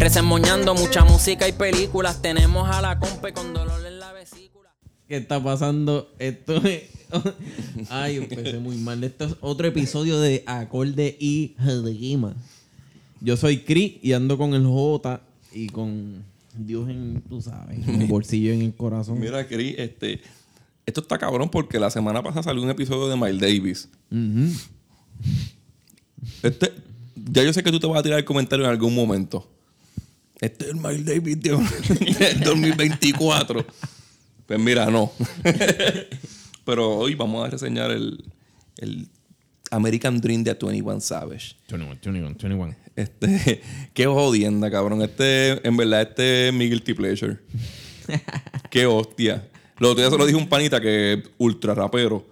Resemoñando mucha música y películas. Tenemos a la compa con dolor en la vesícula. ¿Qué está pasando? Esto es. Ay, empecé muy mal. Esto es otro episodio de Acorde y Rima. Yo soy Chris y ando con el J y con Dios en, tú sabes, en el bolsillo en el corazón. Mira, Chris, este, esto está cabrón porque la semana pasada salió un episodio de Miles Davis. Ujú. Este, ya yo sé que tú te vas a tirar el comentario en algún momento. Este es el Miles Davis de del 2024. Pues mira, no. Pero hoy vamos a reseñar el, el American Dream de 21 Savage. 21, 21, 21. Este, qué jodienda, cabrón. Este, en verdad, este es mi guilty pleasure. qué hostia. Lo otro día se lo dije a un panita que es ultra rapero.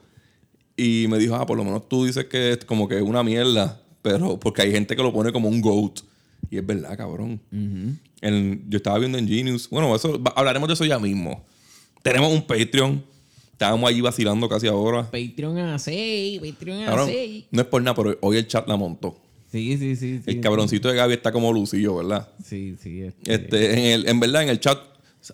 Y me dijo, ah, por lo menos tú dices que es como que es una mierda. Pero porque hay gente que lo pone como un GOAT. Y es verdad, cabrón. En- yo estaba viendo en Genius. Bueno, eso hablaremos de eso ya mismo. Tenemos un Patreon. Estábamos allí vacilando casi ahora. Patreon a 6, Patreon a Cabrón, 6. no es por nada, pero hoy el chat la montó. Sí, sí, sí. sí El cabroncito de Gaby está como lucillo, ¿verdad? Sí, sí. Este, Este, en, el, en verdad, en el chat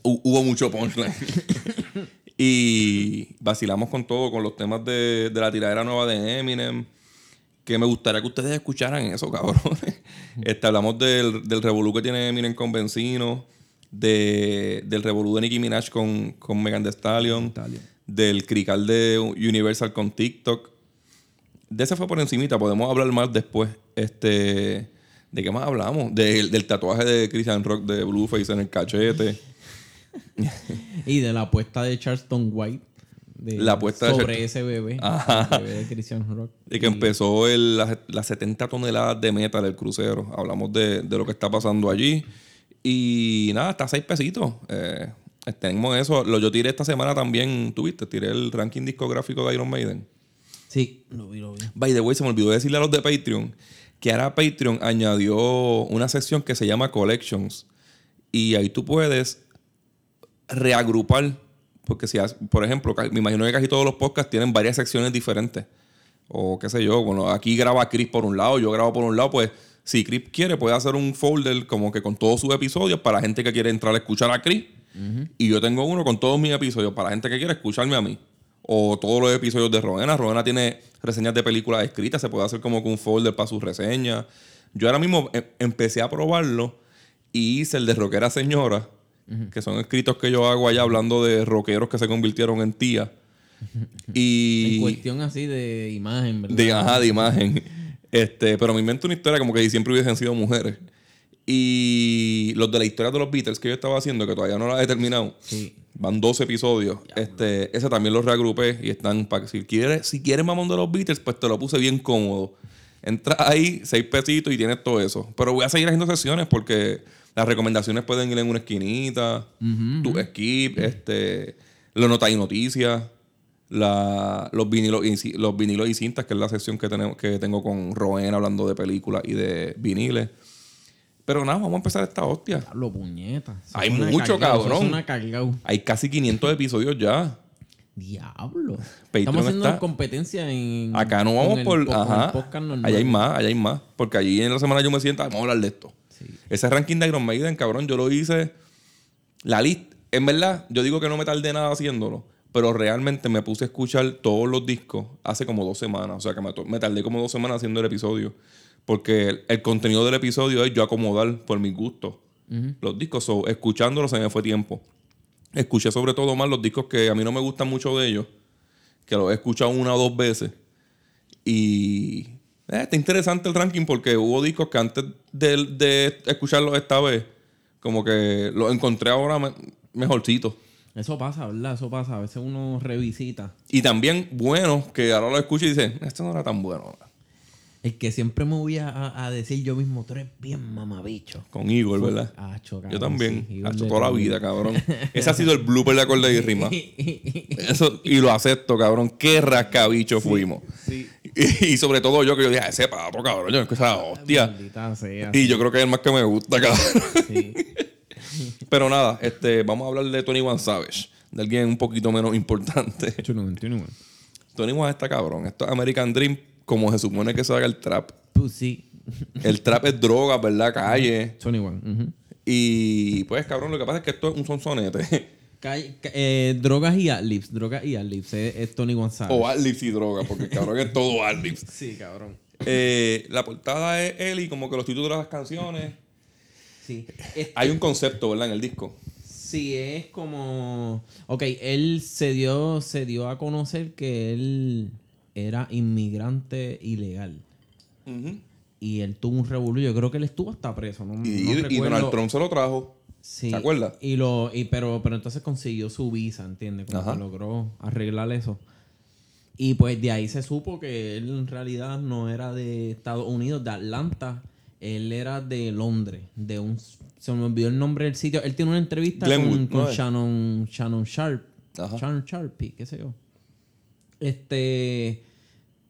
hu- hubo mucho punchline. y vacilamos con todo, con los temas de, de la tiradera nueva de Eminem. Que me gustaría que ustedes escucharan eso, cabrones. Este, hablamos del, del revolú que tiene Eminem con Benzino. De, del revolú de Nicki Minaj con, con Megan Thee Stallion. Del crical de Universal con TikTok. De ese fue por encimita. Podemos hablar más después. Este... ¿De qué más hablamos? Del- del tatuaje de Christian Rock de Blueface en el cachete. Y de la apuesta de Charleston White. De- La apuesta sobre ese bebé. Ajá. El bebé de Christian Rock. Y que empezó el- las, las 70 toneladas de meta del crucero. Hablamos de, de lo que está pasando allí. Y nada, hasta seis pesitos. Eh, tenemos eso. Lo, yo tiré esta semana también, tuviste, tiré el ranking discográfico de Iron Maiden. Sí, lo vi, lo vi. By the way, se me olvidó decirle a los de Patreon que ahora Patreon añadió una sección que se llama Collections. Y ahí tú puedes reagrupar. Porque si, has- por ejemplo, me imagino que casi todos los podcasts tienen varias secciones diferentes. O qué sé yo, bueno, aquí graba Chris por un lado, yo grabo por un lado, pues si Chris quiere puede hacer un folder como que con todos sus episodios para gente que quiere entrar a escuchar a Chris. Y yo tengo uno con todos mis episodios para gente que quiere escucharme a mí. O todos los episodios de Rodena. Rodena tiene reseñas de películas escritas, se puede hacer como que un folder para sus reseñas. Yo ahora mismo em- empecé a probarlo y hice el de Rockera Señora, que son escritos que yo hago allá hablando de rockeros que se convirtieron en tía. Y En cuestión así de imagen, ¿verdad? de, ajá, de imagen. Este, pero me invento una historia como que si siempre hubiesen sido mujeres. Y los de la historia de los Beatles que yo estaba haciendo, que todavía no la he terminado, Sí. van 12 episodios. Este, ese también los reagrupé y están para si quieres, si quieres mamón de los Beatles, pues te lo puse bien cómodo. Entra ahí, seis pesitos y tienes todo eso. Pero voy a seguir haciendo sesiones porque las recomendaciones pueden ir en una esquinita, tu skip, este, los notas y noticias, la- los, vinilos y, los vinilos y cintas, que es la sección que, tenemos, que tengo con Roen hablando de películas y de viniles. Pero nada, vamos a empezar esta hostia. Diablo, puñeta. Eso Hay mucho, cabrón. Hay casi 500 episodios ya. Diablo. Patreon Estamos haciendo está- competencia en. Acá no vamos por. el Ajá. Allá hay más, allá hay más. Porque allí en la semana yo me siento, "Ah, vamos a hablar de esto. Ese ranking de Iron Maiden, cabrón, yo lo hice. La lista. En verdad, yo digo que no me tardé nada haciéndolo. Pero realmente me puse a escuchar todos los discos hace como dos semanas. O sea que me, me tardé como dos semanas haciendo el episodio. Porque el, el contenido del episodio es yo acomodar por mis gustos los discos. So, escuchándolos se me fue tiempo. Escuché sobre todo más los discos que a mí no me gustan mucho de ellos. Que los he escuchado una o dos veces. Y eh, está interesante el ranking porque hubo discos que antes de, de escucharlos esta vez, como que los encontré ahora me- mejorcitos. Eso pasa, ¿verdad? Eso pasa. A veces uno revisita. Y también buenos que ahora lo escucho y dicen, esto no era tan bueno. El que siempre me voy a, decir yo mismo, tú eres bien mamabicho. Con Igor, ¿verdad? Acho, Yo cabrón, también. sí, de toda la vida, cabrón. Ese ha sido el blooper de acorde y rima. Eso, y lo acepto, cabrón. Qué rascabicho fuimos. Sí. Y, y sobre todo yo que yo dije, ese pato, cabrón, yo que esa hostia. Sea. Y yo creo que es el más que me gusta, cabrón. Sí. Pero nada, este, vamos a hablar de Tony One Savage, de alguien un poquito menos importante. Tony One está cabrón. Esto es American Dream, como se supone que se haga el trap. Pussy. El trap es droga, ¿verdad? Calle. 21. ujú. Y pues, cabrón, lo que pasa es que esto es un sonsonete. Calle- eh, drogas y adlibs. Drogas y adlibs. Es, es Tony González. o adlibs y droga, porque cabrón es todo adlibs. Sí, cabrón. Eh, la portada es él y como que los títulos de las canciones. Sí. Es- Hay un concepto, ¿verdad? En el disco. Sí, es como. Ok, él se dio, se dio a conocer que él era inmigrante ilegal. Y él tuvo un revuelo. Yo creo que él estuvo hasta preso. No, Y, no y recuerdo. Donald Trump se lo trajo. Sí. ¿Se acuerda? Y lo, y pero, pero entonces consiguió su visa, ¿entiendes? Como que logró arreglar eso. Y pues de ahí se supo que él en realidad no era de Estados Unidos, de Atlanta. Él era de Londres, de un... Se me olvidó el nombre del sitio. Él tiene una entrevista Glenwood, con, con ¿no es? Shannon, Shannon Sharp. Ajá. Shannon Sharpie, qué sé yo. Este...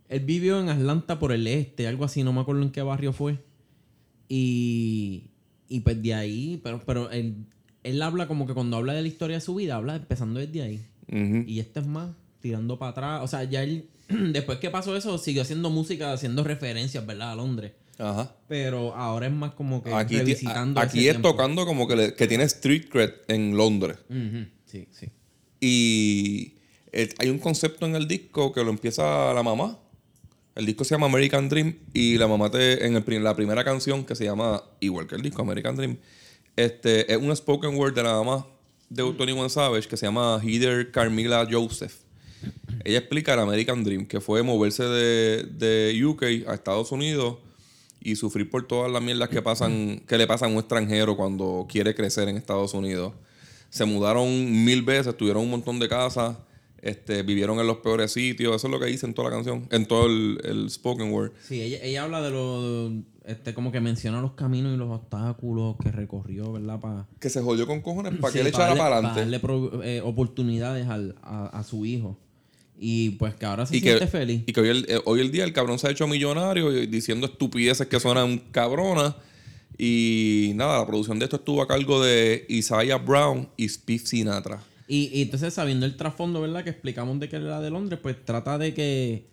Él vivió en Atlanta por el este, algo así, no me acuerdo en qué barrio fue. Y, y pues de ahí, pero, pero él, él habla como que cuando habla de la historia de su vida, habla empezando desde ahí. Ujú. Y este es más, tirando para atrás. O sea, ya él, después que pasó eso, siguió haciendo música, haciendo referencias, ¿verdad? A Londres. Ajá. Pero ahora es más como que Aquí, revisitando. aquí es tiempo. tocando como que, le- que tiene street cred en Londres. Ujú, Sí, sí. Y eh, hay un concepto en el disco que lo empieza la mamá. El disco se llama American Dream y la mamá te, en el la primera canción que se llama, igual que el disco, American Dream, este, es un spoken word de la mamá de Tony One Savage que se llama Heather Carmila Joseph. Ella explica el American Dream, que fue moverse de, de UK a Estados Unidos y sufrir por todas las mierdas que pasan, que le pasan a un extranjero cuando quiere crecer en Estados Unidos. Se mudaron mil veces, tuvieron un montón de casas, este, vivieron en los peores sitios. Eso es lo que dice en toda la canción, en todo el, el spoken word. Sí, ella, ella habla de lo. Este, como que menciona los caminos y los obstáculos que recorrió, ¿verdad? Para Que se jodió con cojones para Sí, que le echara darle- para para adelante. darle pro- eh, oportunidades al- a, a su hijo. Y pues que ahora se Y siente que, feliz. y que hoy, el, eh, hoy el día el cabrón se ha hecho millonario y diciendo estupideces que suenan cabronas. Y nada, la producción de esto estuvo a cargo de Isaiah Brown y Spiff Sinatra. Y, y entonces, sabiendo el trasfondo, ¿verdad? Que explicamos de que era de Londres, pues trata de que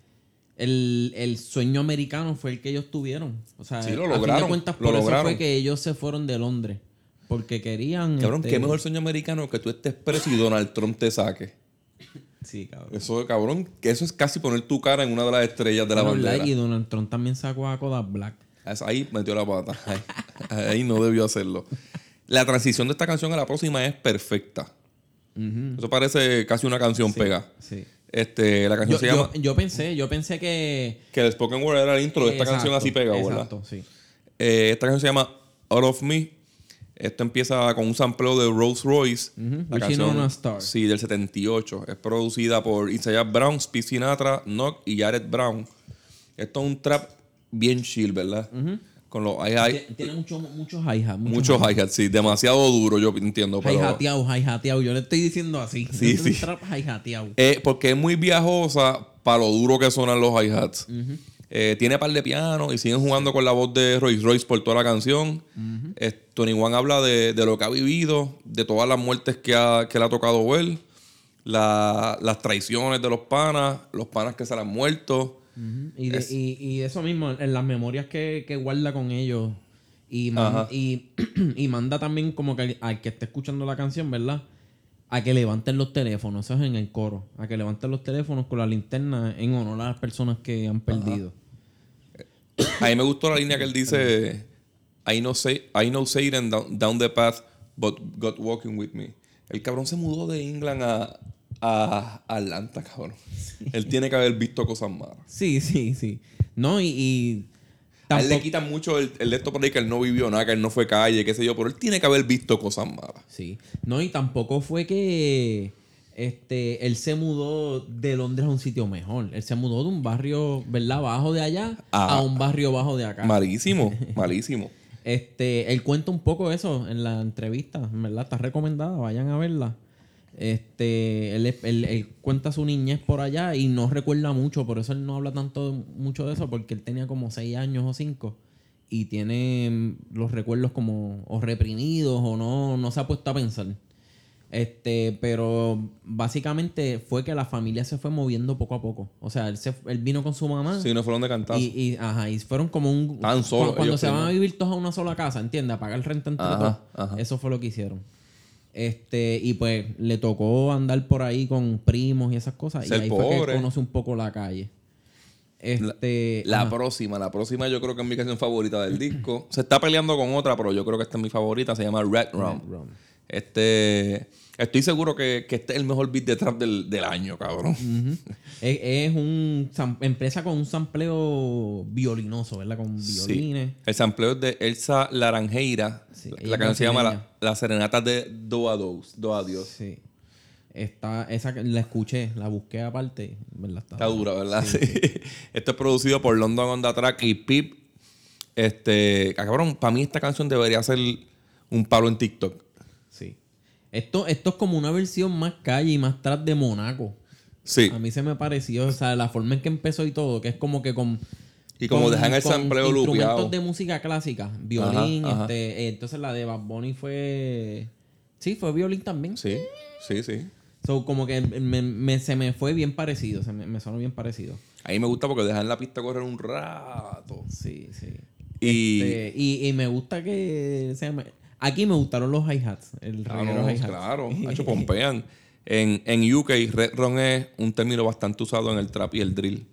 el, el sueño americano fue el que ellos tuvieron. O sea, Sí, lo a fin lograron, de cuentas, lo por eso lograron. fue que ellos se fueron de Londres. Porque querían. Cabrón, este, qué mejor sueño americano que tú estés preso y Donald Trump te saque. Sí, cabrón. Eso, cabrón, que eso es casi poner tu cara en una de las estrellas de la bandera. Y Donald Trump también sacó a Kodak Black. Ahí metió la pata. Ahí, ahí no debió hacerlo. La transición de esta canción a la próxima es perfecta. Eso parece casi una canción pega. Sí. Este, la canción Yo, se llama. yo pensé, yo pensé que. Que el Spoken Word era el intro de esta Exacto, canción así pega, ¿verdad? Exacto, sí. Eh, esta canción se llama Out of Me. Esto empieza con un sampleo de Rolls Royce. Ujú, Wishing on a Star. Sí, del 78. Es producida por Isaiah Brown, Speed Sinatra, Knock y Jared Brown. Esto es un trap bien chill, ¿verdad? Con los. Tie- Tiene mucho- muchos hi-hat. Muchos hi-hats, sí. Demasiado duro, yo entiendo. Pero, Hi-hateado, hi-hateado. Yo le estoy diciendo así. Sí, sí. trap hi-hateado. Eh, porque es muy viajosa para lo duro que suenan los hi-hats. Eh, tiene par de piano y siguen jugando con la voz de Royce Royce por toda la canción. Eh, Tony One habla de, de lo que ha vivido, de todas las muertes que, ha, que le ha tocado ver, la- las traiciones de los panas, los panas que se le han muerto. Y, de- y, y eso mismo, en las memorias que, que guarda con ellos. Y, man- Ajá. y, y manda también como que al, al que esté escuchando la canción, ¿verdad? A que levanten los teléfonos, eso es en el coro. A que levanten los teléfonos con la linterna en honor a las personas que han perdido. A mí me gustó la línea que él dice: I know, say, I know Satan down, down the path, but God walking with me. El cabrón se mudó de England a, a Atlanta, cabrón. Él tiene que haber visto cosas malas. Sí, sí, sí. No, y, y A él le quitan mucho el, el de esto por ahí que él no vivió nada, que él no fue calle, qué sé yo, pero él tiene que haber visto cosas malas. Sí. No, y tampoco fue que, este, él se mudó de Londres a un sitio mejor. Él se mudó de un barrio, ¿verdad? Bajo de allá Ah. a un barrio bajo de acá. Malísimo, malísimo. Este, él cuenta un poco eso en la entrevista, en ¿verdad? Está recomendada, vayan a verla. Este, él, él- él cuenta su niñez por allá y no recuerda mucho, por eso él no habla tanto mucho de eso, porque él tenía como seis años o cinco y tiene mm, los recuerdos como o reprimidos o no, no se ha puesto a pensar. Este, pero básicamente fue que la familia se fue moviendo poco a poco. O sea, él, se, él vino con su mamá. Sí, no fueron de cantazo. Y, y, ajá, y fueron como un... Estaban solos cu- Cuando ellos se van a vivir todos a una sola casa, ¿entiendes? A pagar renta entre Ajá, todos. ajá. Eso fue lo que hicieron. Este, y pues le tocó andar por ahí con primos y esas cosas. Ser y ahí fue que pobre. él conoce un poco la calle. Este... La próxima, la próxima yo creo que es mi canción favorita del disco. Se está peleando con otra, pero yo creo que esta es mi favorita. Se llama Red Rum. Rum. Este, estoy seguro que, que este es el mejor beat de trap del, del año, cabrón. Es, es un... Empresa con un sampleo violinoso, ¿verdad? Con violines. Sí. El sampleo es de Elsa Laranjeira. Sí, la canción se llama. La, La Serenata de Do a Dos, Do a Dios. Sí. Está, esa la escuché, la busqué aparte, ¿verdad? Está dura, ¿verdad? Sí. Esto es producido por London on the Track y Pip. Este, cabrón, para mí esta canción debería ser un palo en TikTok. Esto, esto es como una versión más calle y más tras de Monaco. Sí. A mí se me pareció, o sea, la forma en que empezó y todo, que es como que con. Y como dejan el sampleo instrumentos lupeado. de música clásica, violín, Ajá, ajá. este, eh, entonces la de Bad Bunny fue. Sí, fue violín también. Sí, sí, sí. So, como que me- me- se me fue bien parecido, se me, me sonó bien parecido. A mí me gusta porque dejan la pista correr un rato. Sí, sí. Y. Este, y, y me gusta que se Aquí me gustaron los hi-hats. El Ah, no, hi-hats. claro, hecho pompean. En, en UK, Red Ron es un término bastante usado en el trap y el drill.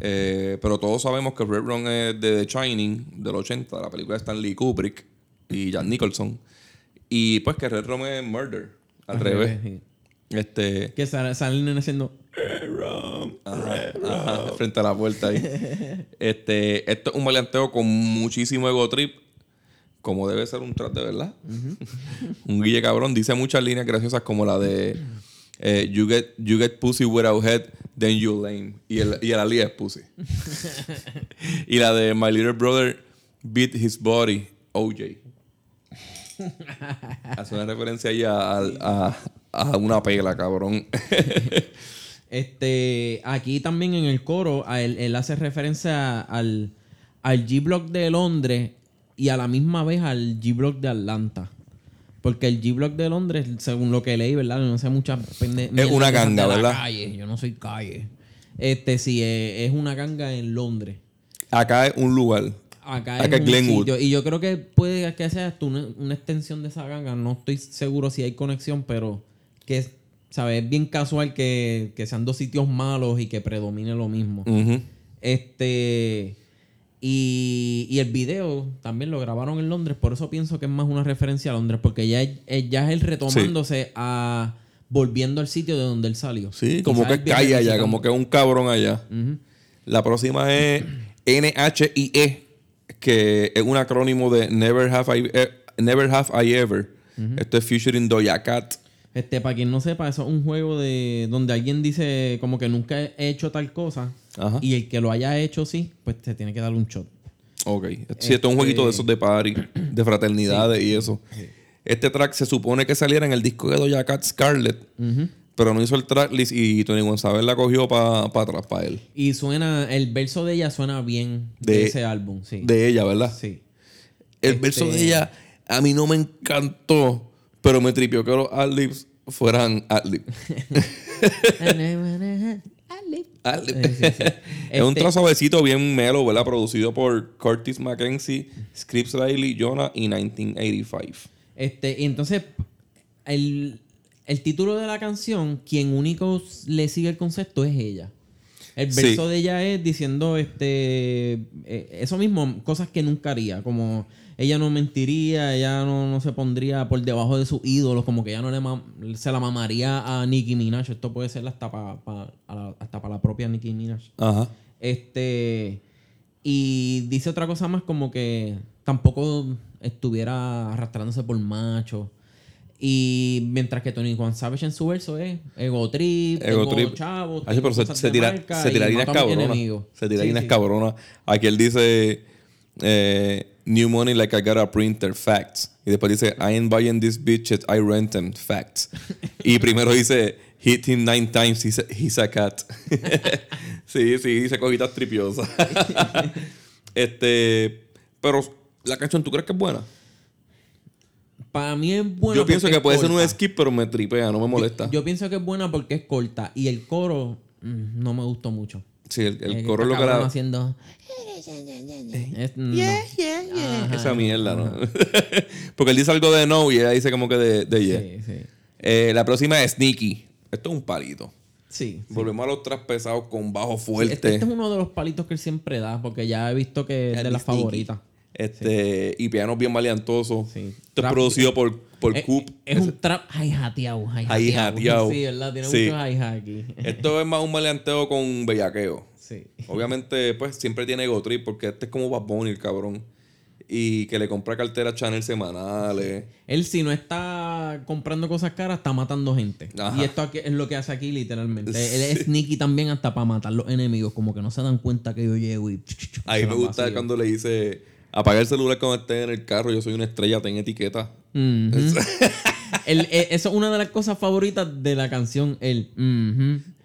Eh, pero todos sabemos que Red Ron es de The Shining, del 80, de la película de Stanley Kubrick y Jack Nicholson. Y pues que Red Ron es murder, al, Al revés. Este, Que sal- salen haciendo. ajá, ajá, frente a la puerta ahí. Este, esto es un maleanteo con muchísimo ego trip, como debe ser un trap de verdad. un guille cabrón. Dice muchas líneas graciosas como la de eh, you, get, you get pussy without head, then you lame. Y el, y el ali es pussy. y la de My Little Brother beat his body, OJ. Hace una referencia ahí a, a- a una pela, cabrón. Este, aquí también en el coro, él, él hace referencia al, al G-Block de Londres y a la misma vez al G-Block de Atlanta. Porque el G-Block de Londres, según lo que leí, ¿verdad? No sé muchas pende- mierdas una ganga, ¿verdad? calle. Yo no soy calle. Este sí, es, es una ganga en Londres. Acá es un lugar. Acá, Acá es es Glenwood. sitio. Y yo creo que puede que sea hasta una, una extensión de esa ganga. No estoy seguro si hay conexión, pero que es, ¿sabes? Es bien casual que, que sean dos sitios malos y que predomine lo mismo. Este. Y, y el video también lo grabaron en Londres, por eso pienso que es más una referencia a Londres, porque ya es, es- ya es él retomándose a. volviendo al sitio de donde él salió. Sí, como que viene calle allá, como que es un cabrón allá. La próxima es NHIE, que es un acrónimo de Never Have I, eh, Never Have I Ever. Esto es featuring Doja Cat. Este, para quien no sepa, eso es un juego de donde alguien dice como que nunca he hecho tal cosa Ajá. y el que lo haya hecho sí, pues te tiene que dar un shot. Ok. Sí, esto es un jueguito de esos de party, de fraternidades y eso. Este track se supone que saliera en el disco de Doja Cat Scarlett, pero no hizo el tracklist y Tony González la cogió para atrás, para él. Y suena, el verso de ella suena bien de, De- ese álbum, sí. De ella, ¿verdad? sí. El Este- verso de ella a mí no me encantó, pero me tripió que los adlibs fueran adlibs. Sí, sí, sí. es un Este- trozo suavecito bien melo, ¿verdad? Producido por Curtis Mackenzie, Scripps Riley, Jonah y 1985. Este, y entonces, el, el título de la canción, quien único le sigue el concepto es ella. El Sí. verso de ella es diciendo este eh, eso mismo, cosas que nunca haría, como ella no mentiría, ella no, no se pondría por debajo de sus ídolos, como que ella no le se la mamaría a Nicki Minaj. Esto puede ser hasta para para la propia Nicki Minaj. Ajá. Este. Y dice otra cosa más como que tampoco estuviera arrastrándose por macho. Y mientras que Tony Juan Savage en su verso es ego trip, Ego tengo trip. chavos, Ay, pero tengo se, tira, se y tira líneas mato a mis cabronas. enemigos. Se tira Sí, cabronas. Aquí él dice eh, New money like I got a printer, facts. Y después dice I ain't buying these bitches, I rent them, facts. y primero dice Hit him nine times, he's a, he's a cat. sí, sí, dice cojitas tripiosas. este, pero la canción, ¿tú crees que es buena? Para mí es buena. Yo pienso que es puede ser un skip, pero me tripea, no me molesta. Yo pienso que es buena porque es corta. Y el coro mm, no me gustó mucho. sí, el, el Eh, coro es lo que la... haciendo. Es- no. Ajá. Esa mierda, ¿no? Porque él dice algo de no y ella dice como que de, de yeah. Sí, sí. Eh, la próxima es Sneaky. Esto es un palito. Sí. Volvemos a los traspesados con bajo Este, fuerte. este es uno de los palitos que él siempre da, porque ya he visto que es de las favoritas. Este, y pianos bien maleantosos. Sí. Esto es producido por, por Es, Coop. es un trap hi-hateado. Hi-hateado. Sí, ¿verdad? Tiene Sí. mucho hi-hat aquí. Esto es más un maleanteo con bellaqueo. Sí. Obviamente, pues siempre tiene ego trip porque este es como Bad Bunny, el cabrón. Y que le compra carteras Chanel semanales. Él si no está comprando cosas caras, está matando gente. Ajá. Y esto aquí es lo que hace aquí literalmente. Él es sneaky también hasta para matar los enemigos. Como que no se dan cuenta que yo llego y... Ahí me gusta vacío. cuando le dice, apaga el celular cuando estés en el carro, yo soy una estrella, ten etiqueta. Eh, eso es una de las cosas favoritas de la canción. El...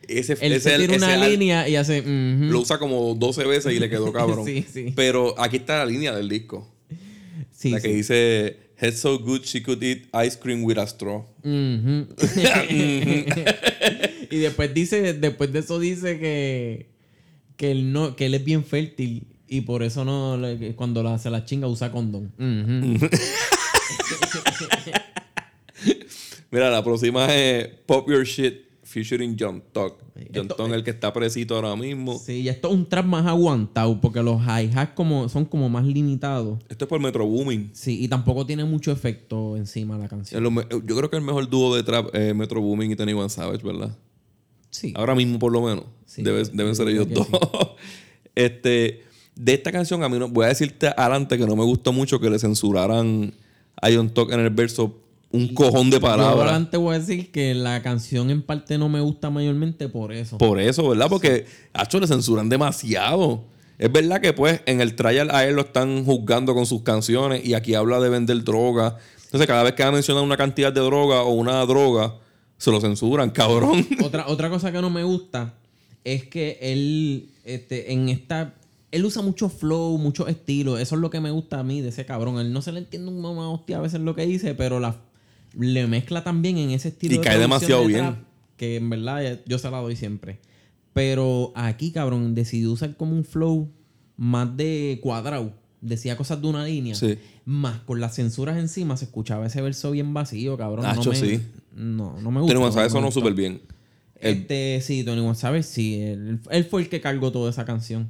Ese, Él ese- se tira ese una línea y hace... Lo usa como 12 veces y le quedó cabrón. Sí, sí. Pero aquí está la línea del disco. Sí, la sí. que dice, Head so good she could eat ice cream with a straw. Ujú. y después dice, después de eso dice que, que él no, que él es bien fértil y por eso no cuando la, se la chinga usa condón. Ujú. Mira, la próxima es Pop Your Shit featuring John Tuck. John Tuck, el que está presito ahora mismo. Sí, y esto es un trap más aguantado porque los hi-hats como, son como más limitados. Esto es por Metro Booming. Sí, y tampoco tiene mucho efecto encima la canción. Yo creo que el mejor dúo de trap es Metro Booming y Tony One Savage, ¿verdad? Sí. Ahora mismo, por lo menos. Sí, Debe- deben ser ellos dos. este, de esta canción, a mí no, voy a decirte adelante que no me gustó mucho que le censuraran a John Tuck en el verso un cojón de palabras. adelante voy a decir que la canción en parte no me gusta mayormente por eso. Por eso, ¿verdad? Porque, hecho, le censuran demasiado. Es verdad que, pues, en el trial a él lo están juzgando con sus canciones y aquí habla de vender droga. Entonces, cada vez que va a mencionar una cantidad de droga o una droga, se lo censuran, cabrón. Otra, otra cosa que no me gusta es que él, este, en esta. Él usa mucho flow, mucho estilo. Eso es lo que me gusta a mí de ese cabrón. Él no se le entiende un mamá hostia a veces lo que dice, pero la, le mezcla también en ese estilo. Y de cae demasiado de bien. Que en verdad yo se la doy siempre. Pero aquí, cabrón, decidió usar como un flow más de cuadrado. Decía cosas de una línea. Sí. Más con las censuras encima se escuchaba ese verso bien vacío, cabrón. Nacho, no me, sí. No, no me gusta. Tony no me sonó súper bien. El- Este, sí, Tony González, sí. Él, él fue el que cargó toda esa canción.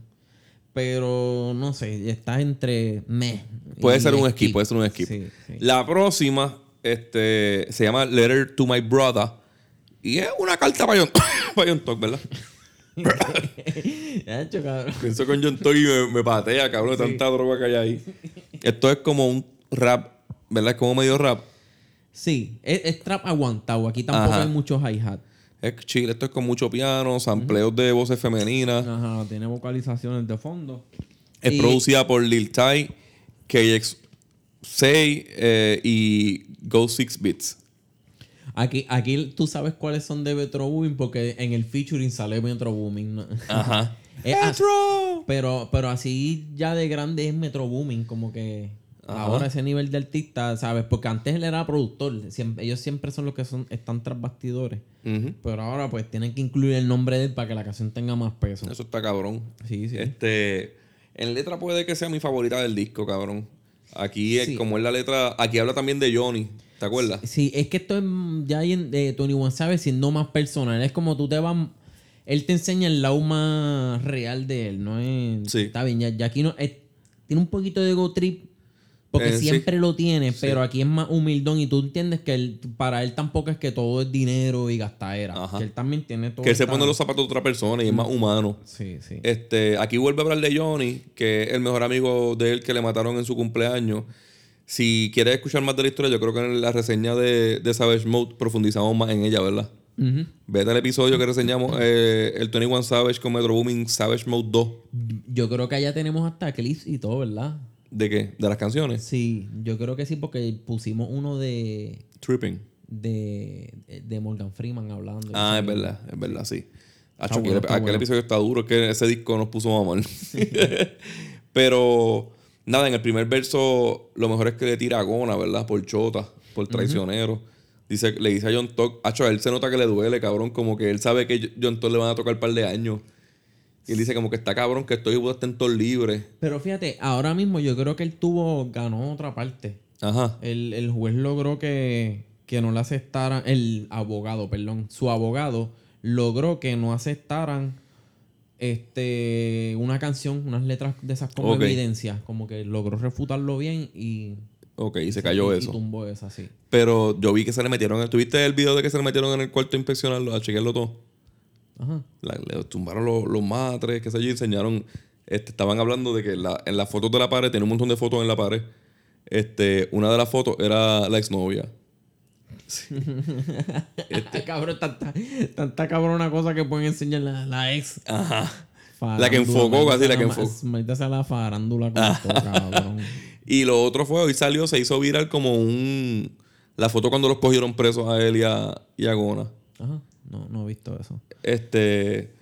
Pero no sé, está entre meh. Puede ser un skip, puede ser un skip. Sí, sí. La próxima este, se llama Letter to My Brother. Y es una carta para John, para John Tuck, ¿verdad? Pienso con John Tuck y me, me patea, cabrón, de tanta droga que hay ahí. Esto es como un rap, ¿verdad? Es como medio rap. Sí, es, es trap aguantado. Aquí tampoco Ajá. hay muchos hi-hat. Es chill, esto es con mucho piano, sampleos de voces femeninas. Ajá, tiene vocalizaciones de fondo. Es Y- producida por Lil Ty, KX6 eh, y Go Six Bits. Aquí, aquí tú sabes cuáles son de Metro Booming porque en el featuring sale Metro Booming. ¿no? Ajá. Es así- pero, pero así ya de grande es Metro Booming, como que Ajá. ahora ese nivel de artista, ¿sabes? Porque antes él era productor, siempre- ellos siempre son los que son, están tras bastidores. Pero ahora pues tienen que incluir el nombre de él para que la canción tenga más peso. Eso está cabrón. Sí, sí. Este, en letra puede que sea mi favorita del disco, cabrón. Aquí, es Sí. como es la letra, aquí habla también de Johnny, ¿te acuerdas? Sí, es que esto es ya hay en de Tony One sabe siendo más personal. Es como tú te vas. Él te enseña el lado más real de él, ¿no? Es, Sí. Está bien, ya, ya aquí no. es- tiene un poquito de ego trip. Porque Eh, sí. siempre lo tiene, pero aquí es más humildón y tú entiendes que él, para él tampoco es que todo es dinero y gastadera. Ajá. Que él también tiene todo. Que él se pone los zapatos de otra persona y es más humano. Sí, sí. Este, aquí vuelve a hablar de Johnny, que es el mejor amigo de él que le mataron en su cumpleaños. Si quieres escuchar más de la historia, yo creo que en la reseña de, de Savage Mode profundizamos más en ella, ¿verdad? Ujú. Vete al episodio que reseñamos eh, el 21 Savage con Metro Booming Savage Mode 2. Yo creo que allá tenemos hasta clips y todo, ¿verdad? ¿De qué? ¿De las canciones? Sí, yo creo que sí, porque pusimos uno de, Tripping. de, de Morgan Freeman hablando. Ah, es verdad, es verdad, sí. Bueno, aquel, está aquel bueno. episodio está duro, es que ese disco nos puso mamón. Pero, nada, en el primer verso, lo mejor es que le tira a Gona, ¿verdad? Por chota, por traicionero. Dice, le dice a John Todd, Acho, a él se nota que le duele, cabrón, como que él sabe que John Todd le van a tocar un par de años. Y él dice como que está cabrón, que estoy estén todos libres. Pero fíjate, ahora mismo yo creo que él tuvo, ganó otra parte. Ajá. El, el juez logró que, que no le aceptaran, el abogado, perdón, su abogado logró que no aceptaran este una canción, unas letras de esas como Ok. evidencia, como que logró refutarlo bien y, Ok, y se cayó y eso. tumbó esa, sí. Pero yo vi que se le metieron. ¿Tuviste el video de que se le metieron en el cuarto a inspeccionarlo, a chequearlo todo? Ajá. La- le tumbaron los, los matres, qué sé yo, enseñaron. Este, estaban hablando de que la- en las fotos de la pared, tiene un montón de fotos en la pared. Este, una de las fotos era la exnovia. Este, cabrón, tanta, tanta cabrona cosa que pueden enseñar la, la ex. Ajá. Farándula, La que enfocó, así, la que enfocó. Maldita sea la farándula con todo, cabrón. Y lo otro fue, hoy salió, se hizo viral como un. La foto cuando los cogieron presos a él y a, y a Gona. Ajá, no, no he visto eso. Este.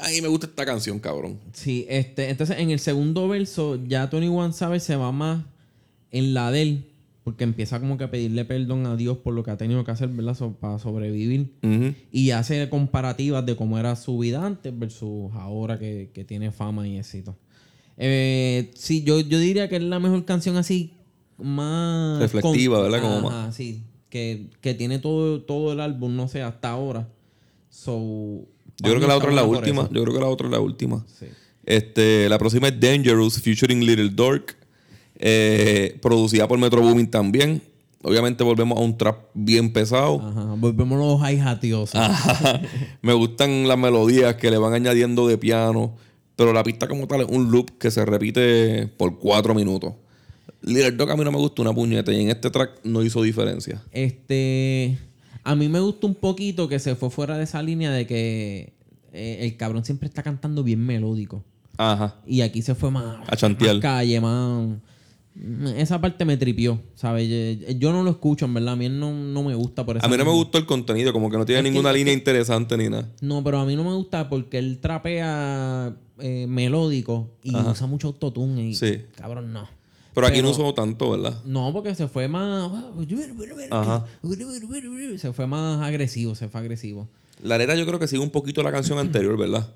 A mí me gusta esta canción, cabrón. Sí, este, entonces en el segundo verso ya Tony One sabe se va más en la de él, porque empieza como que a pedirle perdón a Dios por lo que ha tenido que hacer, ¿verdad? So- para sobrevivir. Y hace comparativas de cómo era su vida antes versus ahora que, que tiene fama y éxito. Eh, sí, yo, yo diría que es la mejor canción así más... Reflectiva, ¿verdad? Como Ajá, sí. Que, que tiene todo, todo el álbum, no sé, hasta ahora. So, Yo creo que la otra es la última. eso. Yo creo que la otra es la última. Sí. Este, la próxima es Dangerous, featuring Little Dork. eh, producida por Metro Booming también. Obviamente volvemos a un trap bien pesado. Ajá, volvemos a los hi-hatiosos. Ajá. Me gustan las melodías que le van añadiendo de piano. Pero la pista como tal es un loop que se repite por cuatro minutos. Little Dog a mí no me gusta una puñeta y en este track no hizo diferencia. Este. A mí me gusta un poquito que se fue fuera de esa línea de que eh, el cabrón siempre está cantando bien melódico. Ajá. Y aquí se fue más. A chantear. más calle, más. Esa parte me tripió, ¿sabes? Yo, no lo escucho, en verdad. A mí no, no me gusta por eso. A mí no me gustó el contenido, como que no tiene Es ninguna línea interesante ni nada. No, pero a mí no me gusta porque él trapea eh, melódico y usa mucho autotune. Y, Sí. Cabrón, no. Pero aquí no usó tanto, ¿verdad? No, porque se fue más. Ajá. Se fue más agresivo, se fue agresivo. La letra yo creo que sigue un poquito la canción anterior, ¿verdad?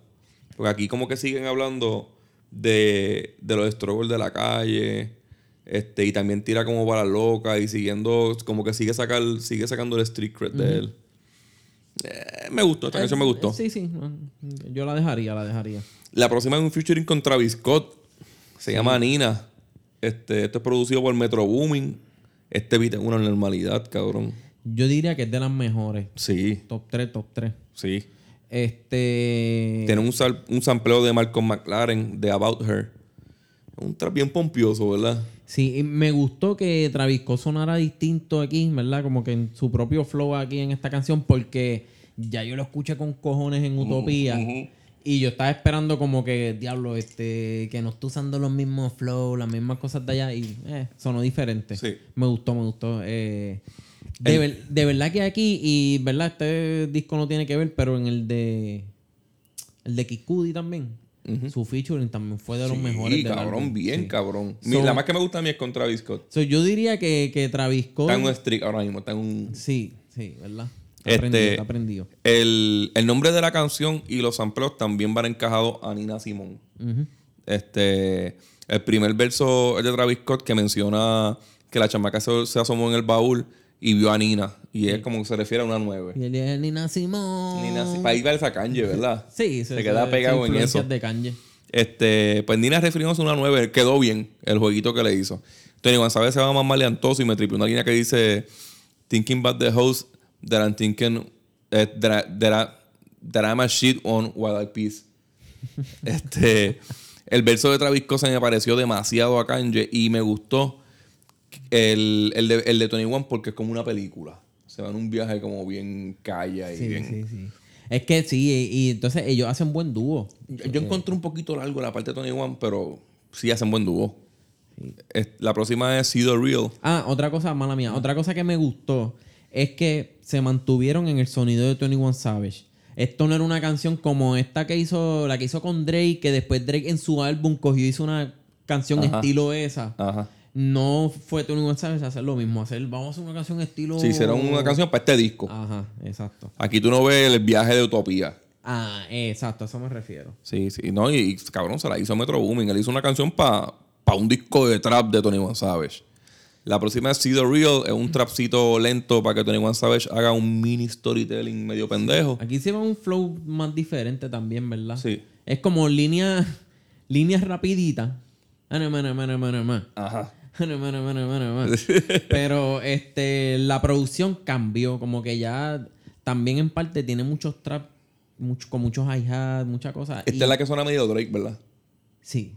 Porque aquí como que siguen hablando de, de los struggles de la calle. Este, y también tira como para loca y siguiendo, como que sigue sacar, sigue sacando el street cred de él. Eh, me gustó, esta canción me gustó. Sí, sí. Yo la dejaría, la dejaría. La próxima es un featuring con Travis Scott. Se llama Nina. Este, esto es producido por Metro Booming. Este beat es una normalidad, cabrón. Yo diría que es de las mejores. Sí, Top 3, top 3. sí. Este. Tiene un, sal- un sampleo de Malcolm McLaren de About Her. Un trap bien pompioso, ¿verdad? Sí, y me gustó que Travis Scott sonara distinto aquí, ¿verdad? Como que en su propio flow aquí en esta canción, porque ya yo lo escuché con cojones en Utopía. Y yo estaba esperando como que, diablo, este, que no esté usando los mismos flows, las mismas cosas de allá. Y eh, sonó diferente. Sí. Me gustó, me gustó. Eh, de, El- ver- de verdad que aquí, y verdad, este disco no tiene que ver, pero en el de. El de Kikudi también. Su featuring también fue de los Sí, mejores. del cabrón, álbum. bien, Sí. cabrón. So- la más que me gusta a mí es con Travis Scott. So, yo diría que, que Travis Scott. Está en un streak ahora mismo, está en un... Sí, sí, ¿verdad? Este- aprendido. El, el nombre de la canción y los sampleos también van encajados a Nina Simón. Este, el primer verso es de Travis Scott que menciona que la chamaca se, se asomó en el baúl y vio a Nina. Y es como que se refiere a una nueve. Y él es Nina Simón. Nina, para ir a esa Kanye, ¿verdad? Sí, se queda pegado en eso. de Kanye. Este, pues Nina refiriéndose a una 9, quedó bien el jueguito que le hizo. Tony González se va más maleantoso y me tripió una línea que dice Thinking about the host that I'm thinking that, I- that, I- that I'm a shit on while I peace. este, el verso de Travis Scott se me pareció demasiado a Kanye y me gustó El, el, de, el de Tony One porque es como una película. Se va en un viaje como bien calla y Sí, bien... sí, sí. Es que sí, y, y entonces ellos hacen buen dúo. Yo, yo encontré un poquito largo la parte de Tony One, pero sí hacen buen dúo. Es- la próxima es See the Real. Ah, otra cosa, mala mía. Otra cosa que me gustó es que se mantuvieron en el sonido de 21 Savage. Esto no era una canción como esta que hizo, la que hizo con Drake, que después Drake en su álbum cogió y hizo una canción Ajá. estilo esa. Ajá. No fue 21 Savage hacer lo mismo, hacer, vamos a hacer una canción estilo. Sí, será una canción para este disco. Ajá, exacto. Aquí tú no ves el viaje de Utopía. Ah, exacto, a eso me refiero. Sí, sí. No, y, y, cabrón, se la hizo Metro Booming. Él hizo una canción para un disco de trap de Tony One Savage. La próxima es See the Real. Es un trapcito lento para que Tony One Savage haga un mini storytelling medio pendejo. Aquí se va un flow más diferente también, ¿verdad? Sí. Es como líneas líneas rapiditas. Ajá. Pero este la producción cambió. Como que ya también en parte tiene muchos trap, mucho, con muchos hi-hats, muchas cosas. Esta Y- es la que suena medio Drake, ¿verdad? Sí.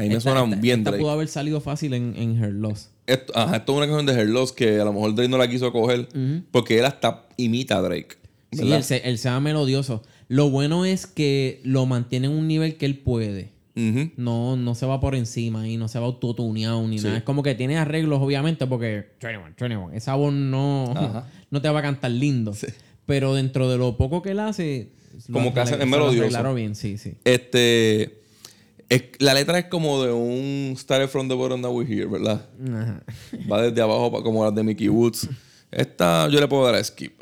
A mí me Esta- suena esta- bien esta Drake. pudo haber salido fácil en, en Her Loss. Esto, ajá, esto es una canción de Her Loss que a lo mejor Drake no la quiso coger porque él hasta imita a Drake. Sí, él se, él se va melodioso. Lo bueno es que lo mantiene en un nivel que él puede. No, no se va por encima y no se va autotuneado ni nada. Es como que tiene arreglos, obviamente, porque 21, 21, esa voz no, Ajá. no te va a cantar lindo. Pero dentro de lo poco que él hace, Como que hace- es melodioso. arreglaron bien, sí, sí. Este. Es- la letra es como de un Started from the bottom that we're here, ¿verdad? Ajá. Va desde abajo como las de Mickey Woods. Esta yo le puedo dar a skip.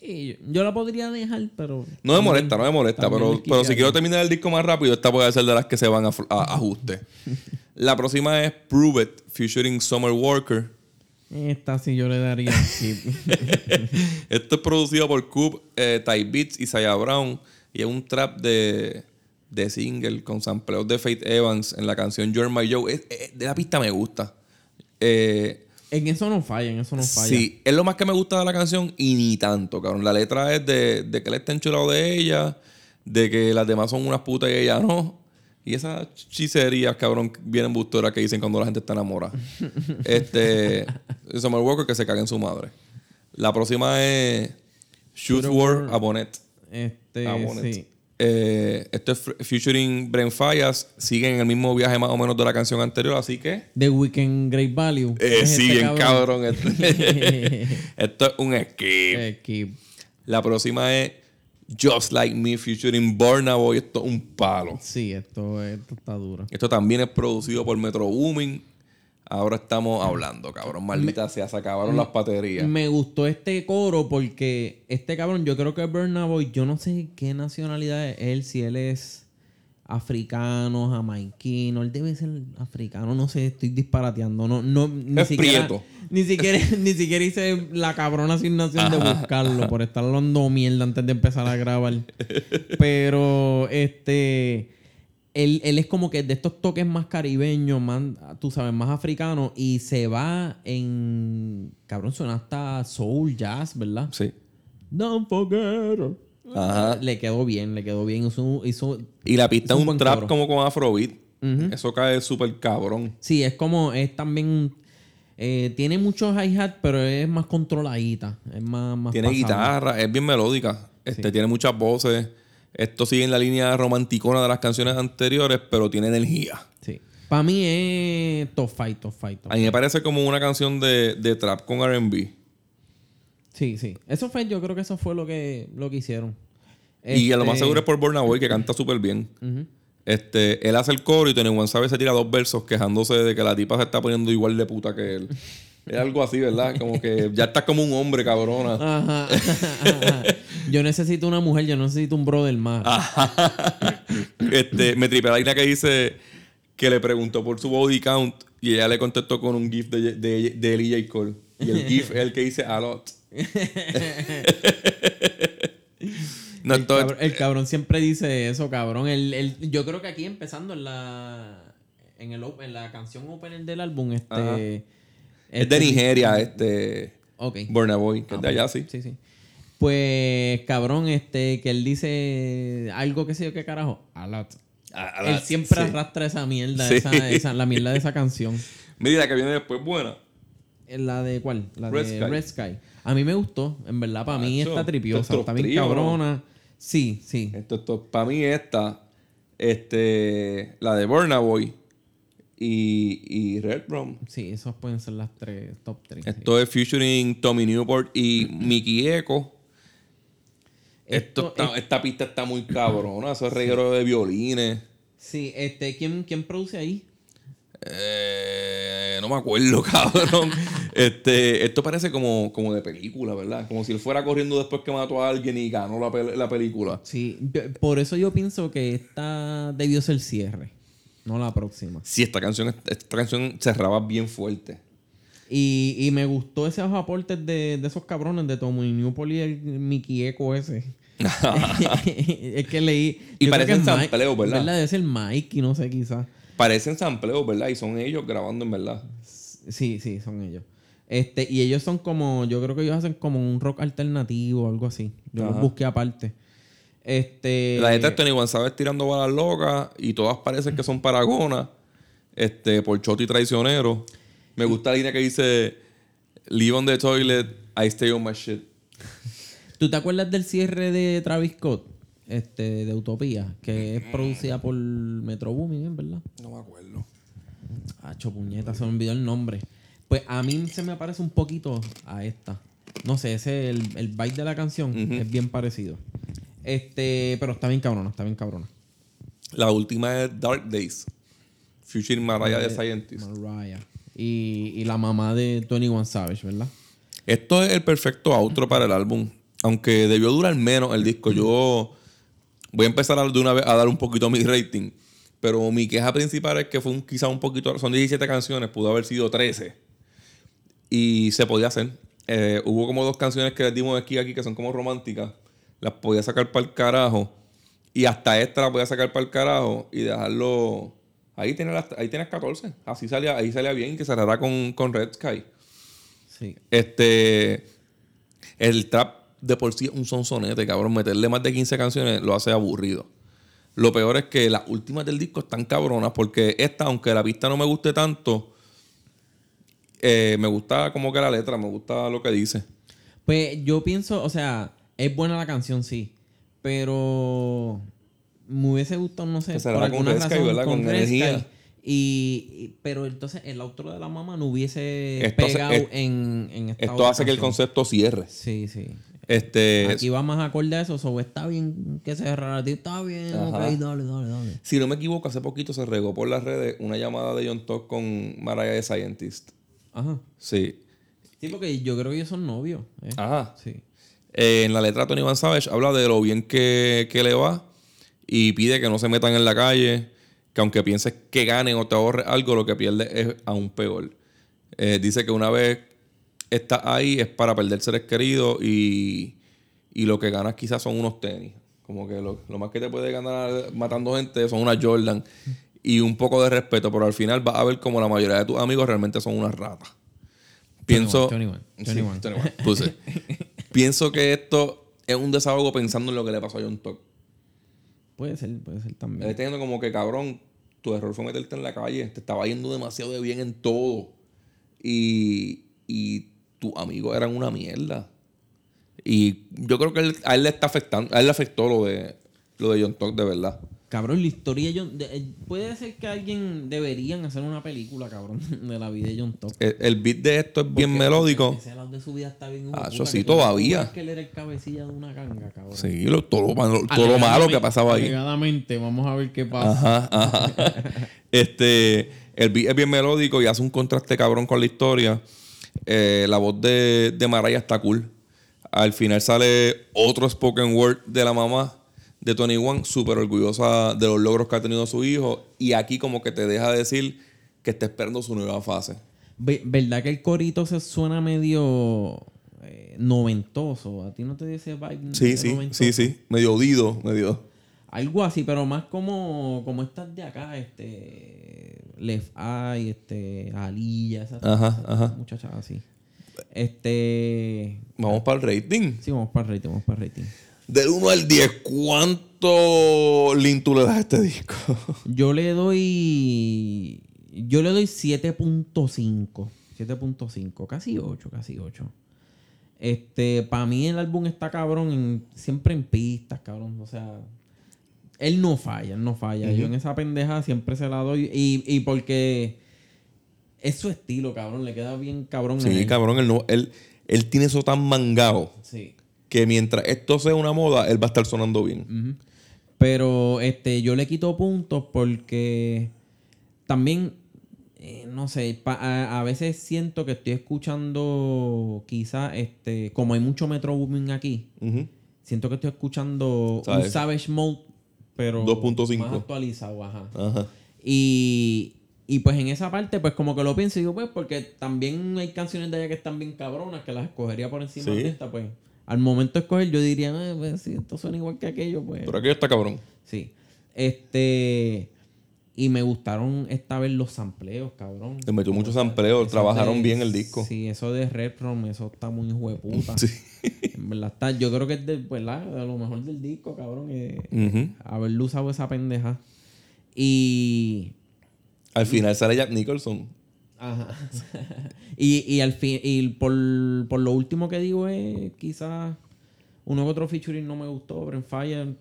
Sí, yo, la podría dejar, pero. No me molesta, no me molesta, pero, pero si quiero terminar el disco más rápido, esta puede ser de las que se van a, a- ajuste. La próxima es Prove It, featuring Summer Walker. Esta sí yo le daría skip. Esto es producido por Coop, eh, Ty Beats y Saya Brown. Y es un trap de, de single con sampleos de Faith Evans en la canción You're My Joe. Es- es- de la pista me gusta. Eh, en eso no falla, en eso no falla. sí, es lo más que me gusta de la canción y ni tanto, cabrón. La letra es de, de que él está enchulado de ella, de que las demás son unas putas y ella no. Y esas chicerías, cabrón, vienen bustoras que dicen cuando la gente está enamorada. este. Summer Walker que se caga en su madre. La próxima es Shoot War a Bonnet. Este, A Bonnet. sí. Eh, esto es featuring Brent Fallas. Siguen en el mismo viaje más o menos de la canción anterior, así que. The Weekend Great Value. Eh, Es sí, este bien cabrón. Este- Esto es un skip. Skip. La próxima es Just Like Me featuring Burna Boy. Esto es un palo. Sí, esto, esto está duro. Esto también es producido por Metro Booming. Ahora estamos hablando, cabrón. Maldita sea, se acabaron las baterías. Me gustó este coro porque este cabrón, yo creo que Burna Boy, yo no sé qué nacionalidad es él, si él es africano, jamaiquino, él debe ser africano, no sé, estoy disparateando, no, no, ni Es siquiera, prieto. ni siquiera, ni siquiera hice la cabrona asignación de buscarlo por estar hablando mierda antes de empezar a grabar. Pero este él, él es como que de estos toques más caribeños, más, tú sabes, más africanos, y se va en. Cabrón, suena hasta soul, jazz, ¿verdad? Sí. Don't forget. Ajá. Le quedó bien, le quedó bien. Hizo, hizo- Y la pista Es un trap como con Afrobeat. Eso cae súper cabrón. sí, es como, es también. eh, tiene muchos hi-hat, pero es más controladita. Es más. más Tiene pasable. guitarra, es bien melódica. Este, Tiene muchas voces. Esto sigue en la línea romanticona de las canciones anteriores, pero tiene energía. Sí. Para mí es top fight, top fight. top A mí me parece como una canción de, de trap con RB. Sí, sí. Eso fue, yo creo que eso fue lo que, lo que hicieron. Y a lo más Este, seguro es por Burna Boy, que canta súper bien. Este, él hace el coro y Tony One sabe se tira dos versos quejándose de que la tipa se está poniendo igual de puta que él. es algo así, ¿verdad? Como que ya estás como un hombre, cabrona. Ajá, ajá. Yo necesito una mujer, yo necesito un brother más. Este, me tripea la que dice que le preguntó por su body count y ella le contestó con un GIF de, de, de J. Cole. Y el GIF es el que dice a lot. no, el, cabrón, el cabrón siempre dice eso, cabrón. El, el- yo creo que aquí empezando en la en, el, en la canción opener del álbum, este... Es este- de Nigeria, este. Ok. Burna Boy, que es de Ah, allá, pues, sí. Sí, sí. Pues, cabrón, este, que él dice algo que sé yo qué carajo. A lot. A- a Él siempre sí. arrastra esa mierda, Sí. esa, esa- la mierda de esa canción. Mira, la que viene después buena. Eh, ¿La de cuál? La Red de Sky. Red Sky. A mí me gustó. En verdad, para mí está tripiosa. esto es Está bien trío, ¿no? cabrona. Sí, sí. Esto, esto, para mí esta, este, la de Burna Boy y, y Red Rum. Sí, esas pueden ser las tres top 3. Esto es featuring Tommy Newport y Mickey Echo. Esto, Esto está- esta pista está muy cabrona, esos regueros de violines. Sí, este, ¿quién, quién produce ahí? Eh, no me acuerdo, cabrón. Este, esto parece como, como de película, ¿verdad? Como si él fuera corriendo después que mató a alguien y ganó la, la película. Sí, por eso yo pienso que esta debió ser cierre, no la próxima. Sí, esta canción, esta canción cerraba bien fuerte. Y, y me gustó esos aportes de, de esos cabrones de Tommy Newport y el Mickey Echo ese. es que leí. Y parecen sampleos, ¿verdad? Debe ser Mike y no sé, quizás. Parecen sampleos, ¿verdad? Y son ellos grabando en verdad. Sí, sí, son ellos. Este, y ellos son como, yo creo que ellos hacen como un rock alternativo o algo así. Yo los busqué aparte. Este. La neta es Tony González tirando balas locas y todas parecen que son paragonas. Este, por choto y traicionero. Me gusta la línea que dice: Leave on the toilet, I stay on my shit. ¿Tú te acuerdas del cierre de Travis Scott? Este, de Utopía, que es producida por Metro Booming, ¿verdad? No me acuerdo. Hacho, puñeta, se me olvidó el nombre. Pues a mí se me parece un poquito a esta. No sé, ese, el, el vibe de la canción es bien parecido. Este, pero está bien cabrona, está bien cabrona. La última es Dark Days. Future Mariah the Scientist. Mariah. Y, y la mamá de 21 Savage, ¿verdad? Esto es el perfecto outro para el álbum. Aunque debió durar menos el disco. Yo voy a empezar a- de una vez a dar un poquito mi rating. Pero mi queja principal es que fue un, quizá un poquito. Son 17 canciones, pudo haber sido 13. Y se podía hacer. Eh, hubo como dos canciones que les dimos aquí aquí que son como románticas. Las podía sacar para el carajo. Y hasta esta la podía sacar para el carajo y dejarlo. Ahí tienes, las- ahí tienes 14. Así salía, ahí salía bien que cerrará con, con Red Sky. Sí. Este. El trap de por sí es un sonsonete, cabrón. Meterle más de 15 canciones lo hace aburrido. Lo peor es que las últimas del disco están cabronas porque esta, aunque la pista no me guste tanto, eh, me gusta como que la letra, me gusta lo que dice. Pues yo pienso, o sea, es buena la canción, sí. Pero me hubiese gustado, no sé, Que cerrara con Red Sky, ¿verdad? Con Red energía. Y, y- pero entonces el outro de la mamá no hubiese Esto hace- pegado es- en, en esta Esto hace que el concepto cierre. Sí, sí. Este. Aquí va más acorde a eso, so, está bien que se cerrara. Tío, Está bien, Ajá. ok, dale, dale, dale. Si no me equivoco, hace poquito se regó por las redes una llamada de John Talk con Mariah the Scientist. Ajá. Sí. Sí, porque yo creo que ellos son novios. ¿eh? Ajá. Sí. Eh, en la letra Tony Van Savage habla de lo bien que, que le va y pide que no se metan en la calle, que aunque pienses que ganen o te ahorres algo, lo que pierdes es aún peor. Eh, dice que una vez estás ahí es para perder seres queridos y, y lo que ganas quizás son unos tenis. Como que lo, lo más que te puede ganar matando gente son unas Jordan y un poco de respeto, pero al final vas a ver como la mayoría de tus amigos realmente son unas ratas. Pienso. 21, 21. Sí, 21, puse. Pienso que esto es un desahogo pensando en lo que le pasó a John Talk. Puede ser, puede ser Él también. está diciendo como que, cabrón, tu error fue meterte en la calle. Te estaba yendo demasiado de bien en todo. Y, y tus amigos eran una mierda. Y yo creo que él- a él le está afectando. A él le afectó lo de, lo de John Talk, de verdad. Cabrón, la historia de John... de- eh, puede ser que alguien deberían hacer una película, cabrón, de la vida de John Top. El, el beat de esto es bien melódico. Ese lado de su vida está bien... Ah, eso sí, todavía. descubras que él era el cabecilla de una ganga, cabrón. Sí, lo- todo, lo malo, todo lo malo que pasaba ahí. Alegadamente, vamos a ver qué pasa. Ajá, ajá. este, el beat es bien melódico y hace un contraste cabrón con la historia. Eh, la voz de, de Mariah está cool. Al final sale otro spoken word de la mamá de Tony One, súper orgullosa de los logros que ha tenido su hijo. Y aquí como que te deja decir que está esperando su nueva fase. Ve- ¿Verdad que el corito se suena medio eh, noventoso? ¿A ti no te dice vibe Sí, sí, noventoso? sí, sí. Medio odido, medio... Algo así, pero más como, como estas de acá, este. Left Eye, este. Alilla, esas, Ajá, esas ajá. muchachas así. Este. Vamos para el rating. Sí, vamos para el rating, vamos para el rating. Del 1 al 10, ¿cuánto Lin tú le das a este disco? Yo le doy. Yo le doy 7.5. 7.5. Casi 8, casi 8. Este, para mí el álbum está cabrón en, siempre en pistas, cabrón. O sea, él no falla, él no falla. Yo en esa pendeja siempre se la doy. Y, y porque es su estilo, cabrón. Le queda bien cabrón. a Sí, él. cabrón, él, no, él, él tiene eso tan mangado Sí. Que mientras esto sea una moda, él va a estar sonando bien. Pero este, yo le quito puntos porque también, eh, no sé, a, a veces siento que estoy escuchando quizás, este, como hay mucho Metro Booming aquí, siento que estoy escuchando un. Savage Mode, pero 2.5. más actualizado, ajá. Ajá. Y, y pues en esa parte, pues como que lo pienso y digo, pues porque también hay canciones de allá que están bien cabronas, que las escogería por encima Sí. de esta, pues al momento de escoger yo diría, "Ah, pues si esto suena igual que aquello, pues... Pero aquello está cabrón. Sí. Este... Y me gustaron esta vez los sampleos, cabrón. Le metió muchos sampleos, trabajaron de- bien el disco. Sí, eso de Red From, eso está muy hueputa. Sí. En verdad está, yo creo que es de, ¿verdad? de lo mejor del disco, cabrón. eh, Ujú. haberlo usado esa pendeja. Y... Al final sale Jack Nicholson. Ajá. y, y al fin, y por, por lo último que digo es quizás uno que otro featuring no me gustó, Brent Fire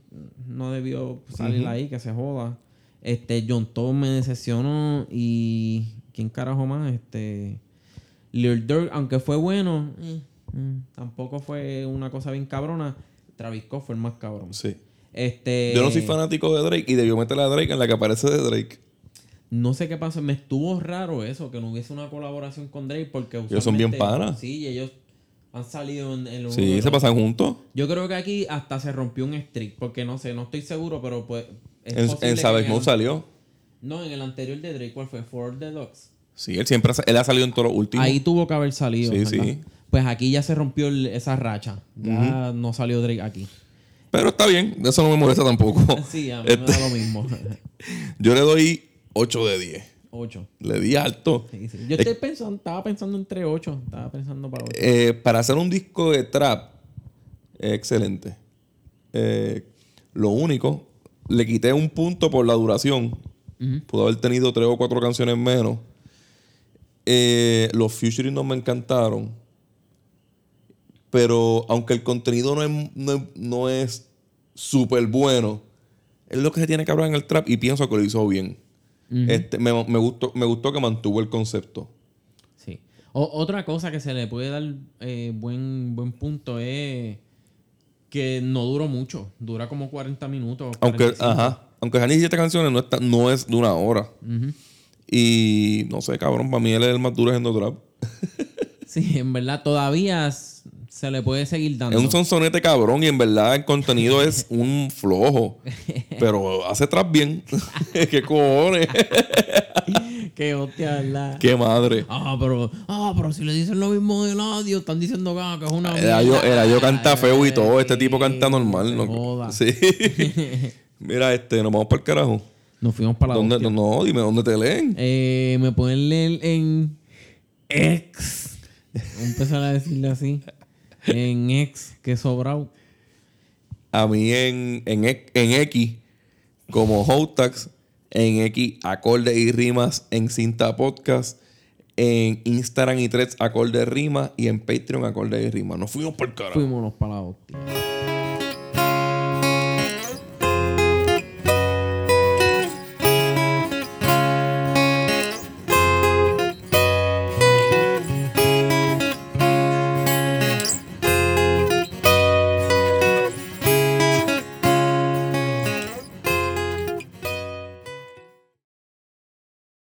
no debió salir ahí, que se joda. Este, John Todd me decepcionó y ¿quién carajo más? Este Lil Durk, aunque fue bueno, eh, mm, tampoco fue una cosa bien cabrona. Travis Scott fue el más cabrón. Sí. Este, Yo no soy fanático de Drake y debió meter a Drake en la que aparece de Drake. No sé qué pasó. Me estuvo raro eso, que no hubiese una colaboración con Drake porque Ellos son bien panas. Sí, y ellos han salido en, en uno Sí, se los- pasan juntos. Yo creo que aquí hasta se rompió un streak, porque no sé, no estoy seguro, pero pues... es En, en Savage Mode salió. No, en el anterior de Drake, ¿cuál fue? For the Dogs. Sí, él siempre ha, él ha salido en todos los últimos. Ahí tuvo que haber salido. Sí, ¿verdad? sí. Pues aquí ya se rompió el- esa racha. Ya no salió Drake aquí. Pero está bien, eso no me molesta tampoco. Sí, a mí me Este, da lo mismo. yo le doy 8 de 10. 8. Le di alto. Sí, sí. Yo estoy pensando, estaba pensando entre 8. Estaba pensando para 8. Eh, para hacer un disco de trap, es excelente. Eh, lo único, le quité un punto por la duración. Pudo haber tenido tres o cuatro canciones menos. Eh, los featuring no me encantaron. Pero aunque el contenido no es, no no es súper bueno, es lo que se tiene que hablar en el trap y pienso que lo hizo bien. Este, me, me gustó, me gustó que mantuvo el concepto. Sí. O- otra cosa que se le puede dar eh, buen, buen punto es que no duró mucho. Dura como 40 minutos. Aunque, 45. ajá, aunque sean 17 canciones, no, está, no es de una hora. Y no sé, cabrón, para mí él es el más duro haciendo trap. Sí, en verdad todavía se le puede seguir dando. Es un sonsonete cabrón y en verdad el contenido es un flojo. Pero hace trap bien. ¿Qué cojones? Qué hostia, ¿verdad? Qué madre. Ah, pero, ah, pero si le dicen lo mismo del audio, están diciendo que, ah, que es una. Era yo, era yo canta feo y todo. Este tipo canta normal. ¿no? joda. Sí. Mira, este, nos vamos para el carajo. Nos fuimos para la ¿Dónde, hostia. no, dime dónde te leen. Eh, me pueden leer en X. Voy a empezar a decirle así. En X, que sobrado. A mí en, en, en X, como Hotax, en X, acordes y rimas en Cinta Podcast, en Instagram y Threads, acordes y rimas, y en Patreon, acordes y rimas. Nos fuimos por carajo. Fuímonos para la hostia.